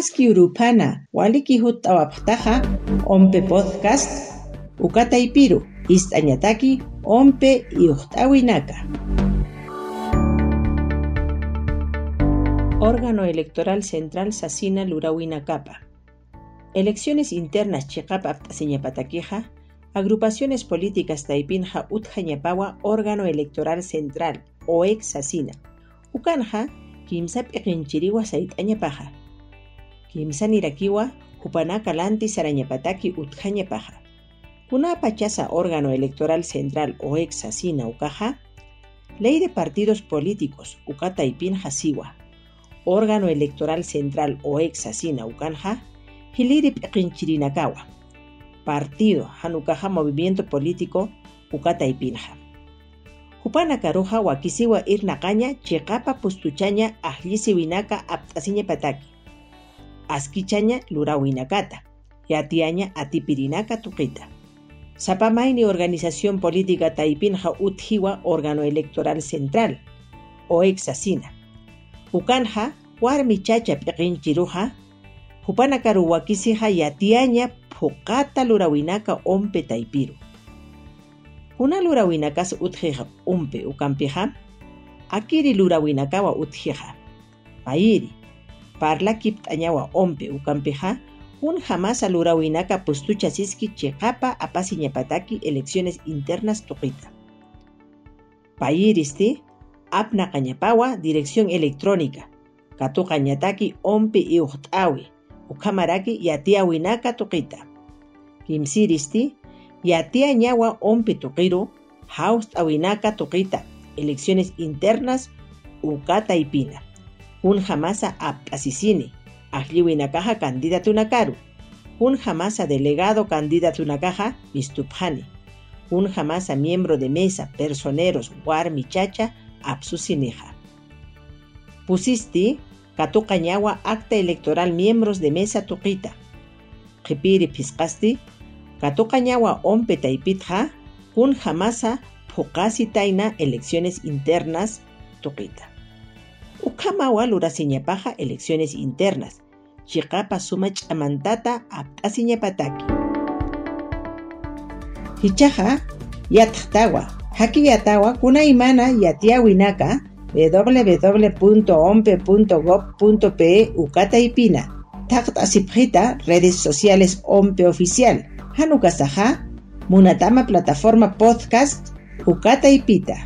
Maski urupana waliki hut'awapaqtaqa ompe podcast ukataypiru ist'añataki ompe iuqt'awinaka. Órgano Electoral Central Sasina Lurawinakapa. Elecciones internas Chiqapa Aptasiñapataquija, agrupaciones políticas Taipinja Utjañapawa Órgano Electoral Central, OEX Sasina. Ukanja, Kimsap Eqinchiriwa Saitañapaja. Kimsa Nirakiwa, Upanaka Lanti Sarañapataki Utjañapaja. Kuna pachasa órgano electoral central OEX Sasina Ukaja, Ley de Partidos Políticos Ukata y Pinjasiwa, órgano electoral central OEX Sasina Ukanja, Hiliri Pinchirinakawa, Partido Hanukaja Movimiento Político Ukata y Pinja. Karuja wakisiwa irnaqaña chiqapa pustuchaña winaka aptasiña pataki. Askichaña lurawinakata. Yatiaña atipirinaka tuqita. Sapamaini Organización Política Taipinja Utjiwa Órgano Electoral Central, o Exasina. Ukanja, Warmi Chacha Peqinchiruja, Hupanakaru Wakisija Yatiaña Pukata Lurawinaka Ompe Taipiru. Una Lurawinakas Utjija Umpe Ukampija, Akiri Lurawinakawa Utjija. Pairi, Parla Kiptañawa Ompe Ukampija, un jamás alurawinaka pustucha siski chiqapa apasiñapataki elecciones internas tuqita. Payiristi, apna qañapawa dirección electrónica, katu qañataki ompi iuqt'awi, ukamaraki yatia winaka tuqita. Kimsiristi, yatia ñawa ompi tuqiru, haust awinaka tuqita, elecciones internas ukata Un jamasa apasisini, Ajliwinakaja candidato nakaru. Un jamasa delegado candidato nakaja mistupjani. Un jamasa miembro de mesa, personeros, warmi chacha, absusineja. Pusisti, katukañawa acta electoral miembros de mesa tuqita. Qipiri pisqasti, katukañawa ompe taipitja, un jamasa pukasi taina elecciones internas tuqita. Ukamawa lurasiñapaja elecciones internas. Chiqapa suma ch'amantata apt'asiñapataki. Hichaja yatqtawa, hakiyatawa kunaymana yatiawinaka www.ompe.gov.pe ukataipina. Taqt'asipjita redes sociales Ompe Oficial. Hanukasaja, Munatama Plataforma Podcast Ukataipita.